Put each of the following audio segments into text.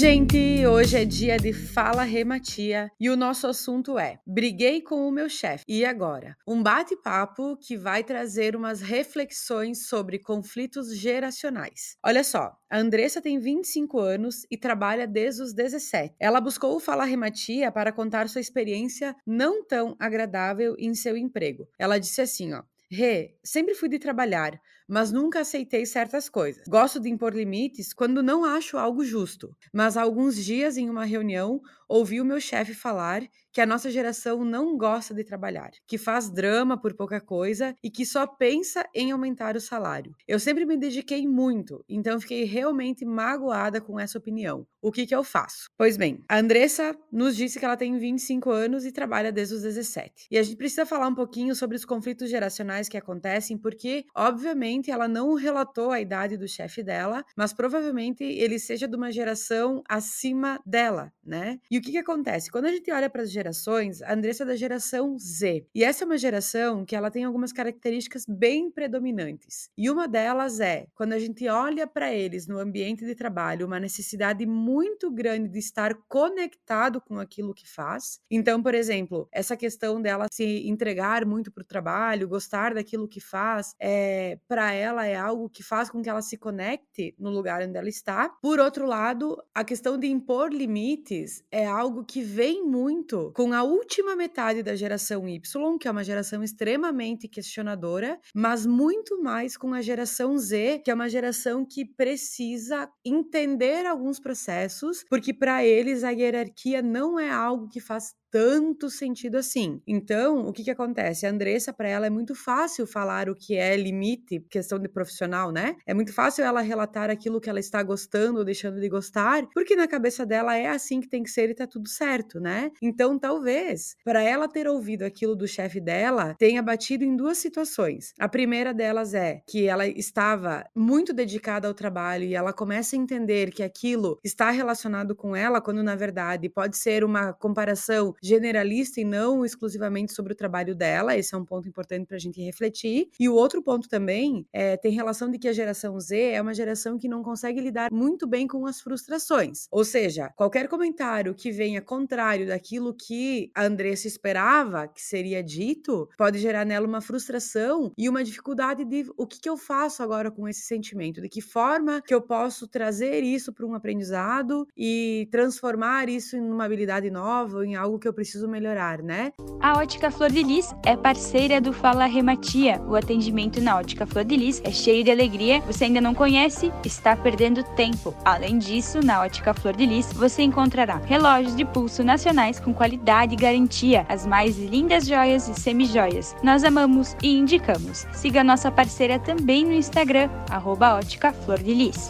Gente! Hoje é dia de Fala Rematia e o nosso assunto é Briguei com o meu chefe. E agora? Um bate-papo que vai trazer umas reflexões sobre conflitos geracionais. Olha só, a Andressa tem 25 anos e trabalha desde os 17. Ela buscou o Fala Rematia para contar sua experiência não tão agradável em seu emprego. Ela disse assim, ó: Rê, sempre fui de trabalhar, mas nunca aceitei certas coisas. Gosto de impor limites quando não acho algo justo. Mas há alguns dias, em uma reunião, ouvi o meu chefe falar que a nossa geração não gosta de trabalhar, que faz drama por pouca coisa e que só pensa em aumentar o salário. Eu sempre me dediquei muito, então fiquei realmente magoada com essa opinião. O que, que eu faço? Pois bem, a Andressa nos disse que ela tem 25 anos e trabalha desde os 17. E a gente precisa falar um pouquinho sobre os conflitos geracionais que acontecem, porque, obviamente, ela não relatou a idade do chefe dela, mas provavelmente ele seja de uma geração acima dela, né? E o que que acontece? Quando a gente olha para as gerações, a Andressa é da geração Z. E essa é uma geração que ela tem algumas características bem predominantes. E uma delas é, quando a gente olha para eles no ambiente de trabalho, uma necessidade muito grande de estar conectado com aquilo que faz. Então, por exemplo, essa questão dela se entregar muito para o trabalho, gostar daquilo que faz, é, para ela é algo que faz com que ela se conecte no lugar onde ela está. Por outro lado, a questão de impor limites é algo que vem muito com a última metade da geração Y, que é uma geração extremamente questionadora, mas muito mais com a geração Z, que é uma geração que precisa entender alguns processos, porque para eles a hierarquia não é algo que faz tanto sentido assim. Então, o que que acontece? A Andressa, para ela, é muito fácil falar o que é limite, questão de profissional, né? É muito fácil ela relatar aquilo que ela está gostando ou deixando de gostar, porque na cabeça dela é assim que tem que ser e tá tudo certo, né? Então, talvez, para ela ter ouvido aquilo do chefe dela, tenha batido em duas situações. A primeira delas é que ela estava muito dedicada ao trabalho e ela começa a entender que aquilo está relacionado com ela, quando na verdade pode ser uma comparação generalista e não exclusivamente sobre o trabalho dela. Esse é um ponto importante para a gente refletir. E o outro ponto também é, tem relação de que a geração Z é uma geração que não consegue lidar muito bem com as frustrações. Ou seja, qualquer comentário que venha contrário daquilo que a Andressa esperava que seria dito pode gerar nela uma frustração e uma dificuldade de o que, que eu faço agora com esse sentimento, de que forma que eu posso trazer isso para um aprendizado e transformar isso em uma habilidade nova, em algo que eu preciso melhorar, né? A Ótica Flor de Lis é parceira do Fala Rematia. O atendimento na Ótica Flor de Lis é cheio de alegria. Você ainda não conhece? Está perdendo tempo. Além disso, na Ótica Flor de Lis você encontrará relógios de pulso nacionais com qualidade e garantia, as mais lindas joias e semijoias. Nós amamos e indicamos. Siga nossa parceira também no Instagram, arroba Ótica Flor de Lis.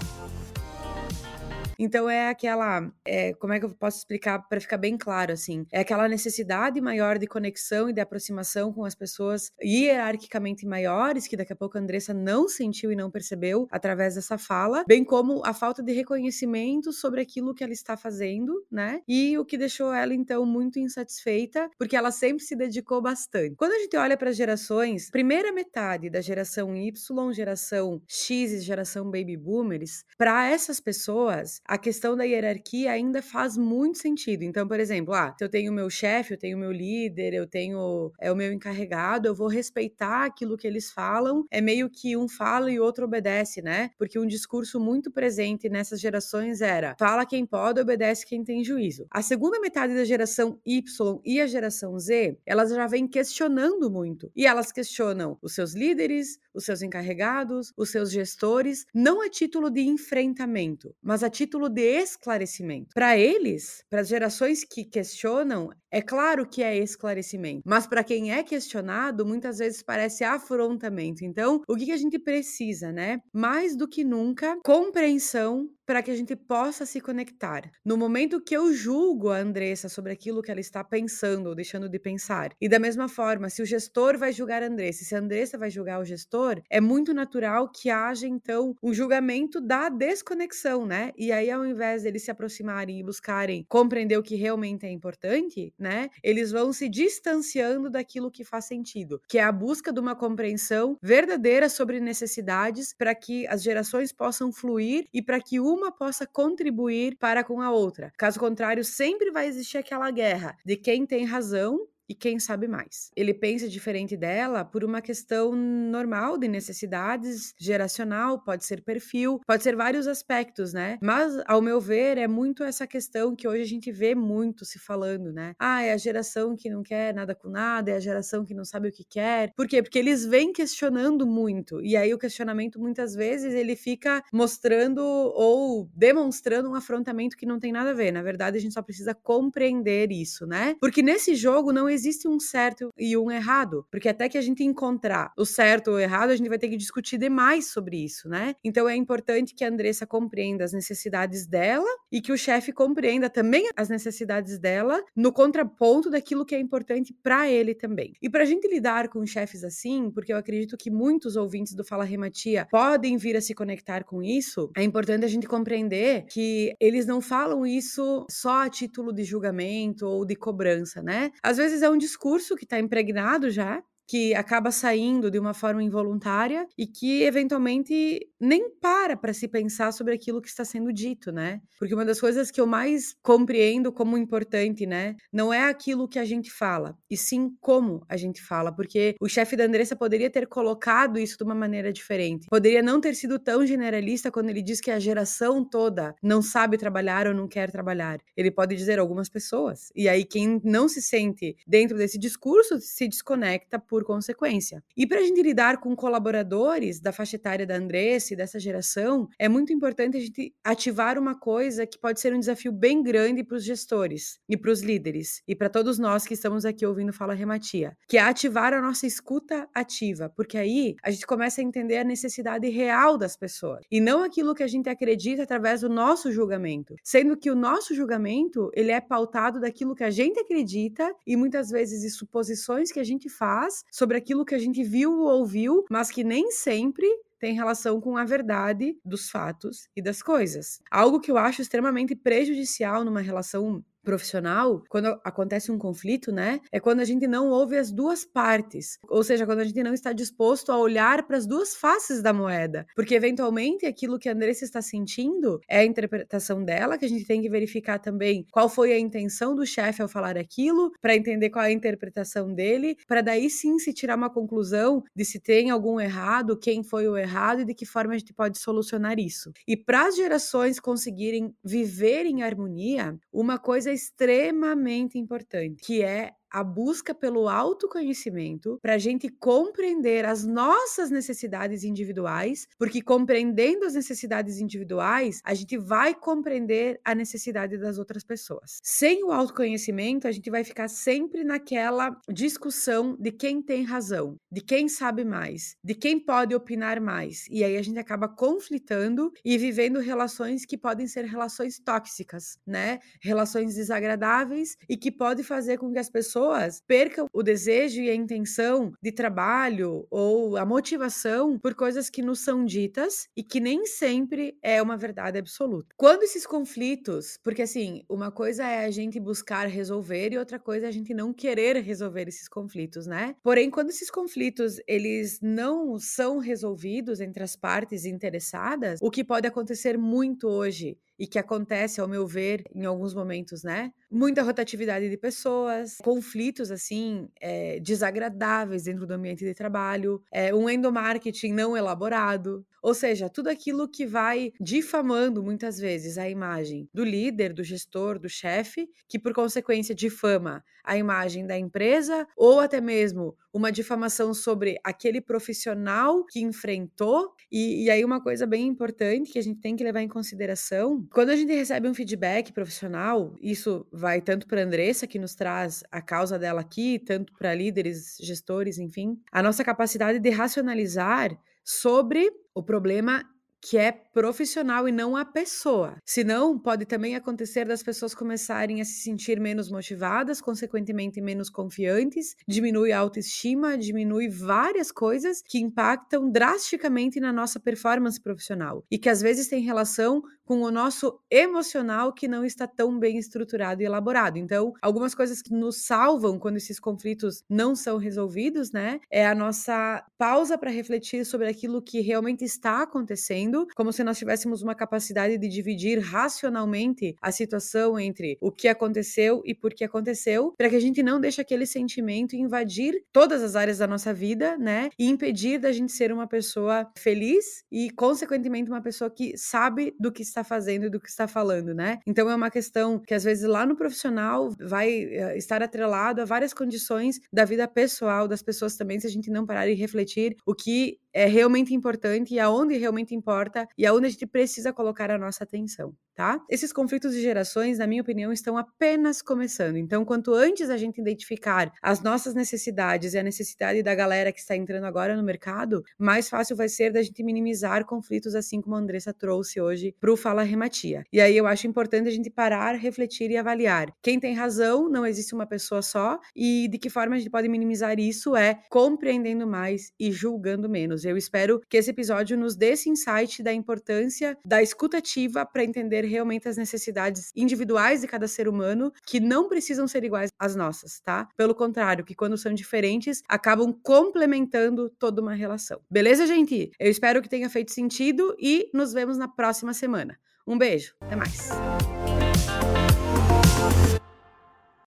Então é aquela, é, como é que eu posso explicar para ficar bem claro assim? É aquela necessidade maior de conexão e de aproximação com as pessoas hierarquicamente maiores que daqui a pouco a Andressa não sentiu e não percebeu através dessa fala, bem como a falta de reconhecimento sobre aquilo que ela está fazendo, né? E o que deixou ela então muito insatisfeita, porque ela sempre se dedicou bastante. Quando a gente olha para as gerações, primeira metade da geração Y, geração X e geração baby boomers, para essas pessoas a questão da hierarquia ainda faz muito sentido. Então, por exemplo, ah, se eu tenho meu chefe, eu tenho o meu líder, eu tenho é o meu encarregado, eu vou respeitar aquilo que eles falam. É meio que um fala e o outro obedece, né? Porque um discurso muito presente nessas gerações era: fala quem pode, obedece quem tem juízo. A segunda metade da geração Y e a geração Z, elas já vêm questionando muito. E elas questionam os seus líderes, os seus encarregados, os seus gestores, não a título de enfrentamento, mas a título de esclarecimento. Para eles, para as gerações que questionam, é claro que é esclarecimento, mas para quem é questionado, muitas vezes parece afrontamento. Então, o que, que a gente precisa, né? Mais do que nunca, compreensão para que a gente possa se conectar. No momento que eu julgo a Andressa sobre aquilo que ela está pensando ou deixando de pensar, e da mesma forma, se o gestor vai julgar a Andressa, se a Andressa vai julgar o gestor, é muito natural que haja então um julgamento da desconexão, né? E aí, ao invés deles se aproximarem e buscarem compreender o que realmente é importante, né? Eles vão se distanciando daquilo que faz sentido, que é a busca de uma compreensão verdadeira sobre necessidades para que as gerações possam fluir e para que uma possa contribuir para com a outra. Caso contrário, sempre vai existir aquela guerra de quem tem razão e quem sabe mais. Ele pensa diferente dela por uma questão normal de necessidades, geracional, pode ser perfil, pode ser vários aspectos, né? Mas, ao meu ver, é muito essa questão que hoje a gente vê muito se falando, né? Ah, é a geração que não quer nada com nada, é a geração que não sabe o que quer. Por quê? Porque eles vêm questionando muito. E aí o questionamento, muitas vezes, ele fica mostrando ou demonstrando um afrontamento que não tem nada a ver. Na verdade, a gente só precisa compreender isso, né? Porque nesse jogo não existe existe um certo e um errado, porque até que a gente encontrar o certo ou o errado, a gente vai ter que discutir demais sobre isso, né? Então é importante que a Andressa compreenda as necessidades dela e que o chefe compreenda também as necessidades dela no contraponto daquilo que é importante para ele também. E para a gente lidar com chefes assim, porque eu acredito que muitos ouvintes do Fala Rematia podem vir a se conectar com isso, é importante a gente compreender que eles não falam isso só a título de julgamento ou de cobrança, né? Às vezes é um discurso que está impregnado já que acaba saindo de uma forma involuntária e que eventualmente nem para para se pensar sobre aquilo que está sendo dito, né? Porque uma das coisas que eu mais compreendo como importante, né, não é aquilo que a gente fala, e sim como a gente fala, porque o chefe da Andressa poderia ter colocado isso de uma maneira diferente. Poderia não ter sido tão generalista quando ele diz que a geração toda não sabe trabalhar ou não quer trabalhar. Ele pode dizer algumas pessoas. E aí quem não se sente dentro desse discurso se desconecta por por consequência. E para a gente lidar com colaboradores da faixa etária da Andressa e dessa geração, é muito importante a gente ativar uma coisa que pode ser um desafio bem grande para os gestores e para os líderes e para todos nós que estamos aqui ouvindo Fala Rematia, que é ativar a nossa escuta ativa, porque aí a gente começa a entender a necessidade real das pessoas e não aquilo que a gente acredita através do nosso julgamento, sendo que o nosso julgamento ele é pautado daquilo que a gente acredita e muitas vezes de suposições que a gente faz sobre aquilo que a gente viu ou ouviu, mas que nem sempre tem relação com a verdade dos fatos e das coisas. Algo que eu acho extremamente prejudicial numa relação profissional, quando acontece um conflito, né, é quando a gente não ouve as duas partes, ou seja, quando a gente não está disposto a olhar para as duas faces da moeda, porque eventualmente aquilo que a Andressa está sentindo é a interpretação dela, que a gente tem que verificar também qual foi a intenção do chefe ao falar aquilo, para entender qual é a interpretação dele, para daí sim se tirar uma conclusão de se tem algum errado, quem foi o errado e de que forma a gente pode solucionar isso. E para as gerações conseguirem viver em harmonia, uma coisa coisa extremamente importante, que é a busca pelo autoconhecimento para a gente compreender as nossas necessidades individuais, porque compreendendo as necessidades individuais, a gente vai compreender a necessidade das outras pessoas. Sem o autoconhecimento, a gente vai ficar sempre naquela discussão de quem tem razão, de quem sabe mais, de quem pode opinar mais. E aí a gente acaba conflitando e vivendo relações que podem ser relações tóxicas, né? Relações desagradáveis e que pode fazer com que as pessoas pessoas percam o desejo e a intenção de trabalho ou a motivação por coisas que nos são ditas e que nem sempre é uma verdade absoluta. Quando esses conflitos, porque assim, uma coisa é a gente buscar resolver e outra coisa é a gente não querer resolver esses conflitos, né? Porém, quando esses conflitos eles não são resolvidos entre as partes interessadas, o que pode acontecer muito hoje e que acontece, ao meu ver, em alguns momentos, né? Muita rotatividade de pessoas, conflitos, assim, é, desagradáveis dentro do ambiente de trabalho, é, um endomarketing não elaborado, ou seja, tudo aquilo que vai difamando muitas vezes a imagem do líder, do gestor, do chefe, que por consequência difama a imagem da empresa ou até mesmo uma difamação sobre aquele profissional que enfrentou. E, e aí, uma coisa bem importante que a gente tem que levar em consideração: quando a gente recebe um feedback profissional, isso vai tanto para a Andressa, que nos traz a causa dela aqui, tanto para líderes, gestores, enfim, a nossa capacidade de racionalizar sobre o problema que é profissional e não a pessoa. Senão, pode também acontecer das pessoas começarem a se sentir menos motivadas, consequentemente menos confiantes, diminui a autoestima, diminui várias coisas que impactam drasticamente na nossa performance profissional e que às vezes tem relação com o nosso emocional que não está tão bem estruturado e elaborado. Então, algumas coisas que nos salvam quando esses conflitos não são resolvidos, né? É a nossa pausa para refletir sobre aquilo que realmente está acontecendo, como se nós tivéssemos uma capacidade de dividir racionalmente a situação entre o que aconteceu e por que aconteceu, para que a gente não deixe aquele sentimento invadir todas as áreas da nossa vida, né? E impedir da gente ser uma pessoa feliz e, consequentemente, uma pessoa que sabe do que está fazendo e do que está falando, né? Então é uma questão que às vezes lá no profissional vai eh, estar atrelado a várias condições da vida pessoal das pessoas também, se a gente não parar e refletir o que é realmente importante e aonde realmente importa e aonde a gente precisa colocar a nossa atenção, tá? Esses conflitos de gerações, na minha opinião, estão apenas começando. Então, quanto antes a gente identificar as nossas necessidades e a necessidade da galera que está entrando agora no mercado, mais fácil vai ser da gente minimizar conflitos, assim como a Andressa trouxe hoje para o Fala Rematia. E aí eu acho importante a gente parar, refletir e avaliar. Quem tem razão, não existe uma pessoa só, e de que forma a gente pode minimizar isso é compreendendo mais e julgando menos. Eu espero que esse episódio nos dê esse insight da importância da escutativa para entender realmente as necessidades individuais de cada ser humano, que não precisam ser iguais às nossas, tá? Pelo contrário, que quando são diferentes, acabam complementando toda uma relação. Beleza, gente? Eu espero que tenha feito sentido e nos vemos na próxima semana. Um beijo, até mais.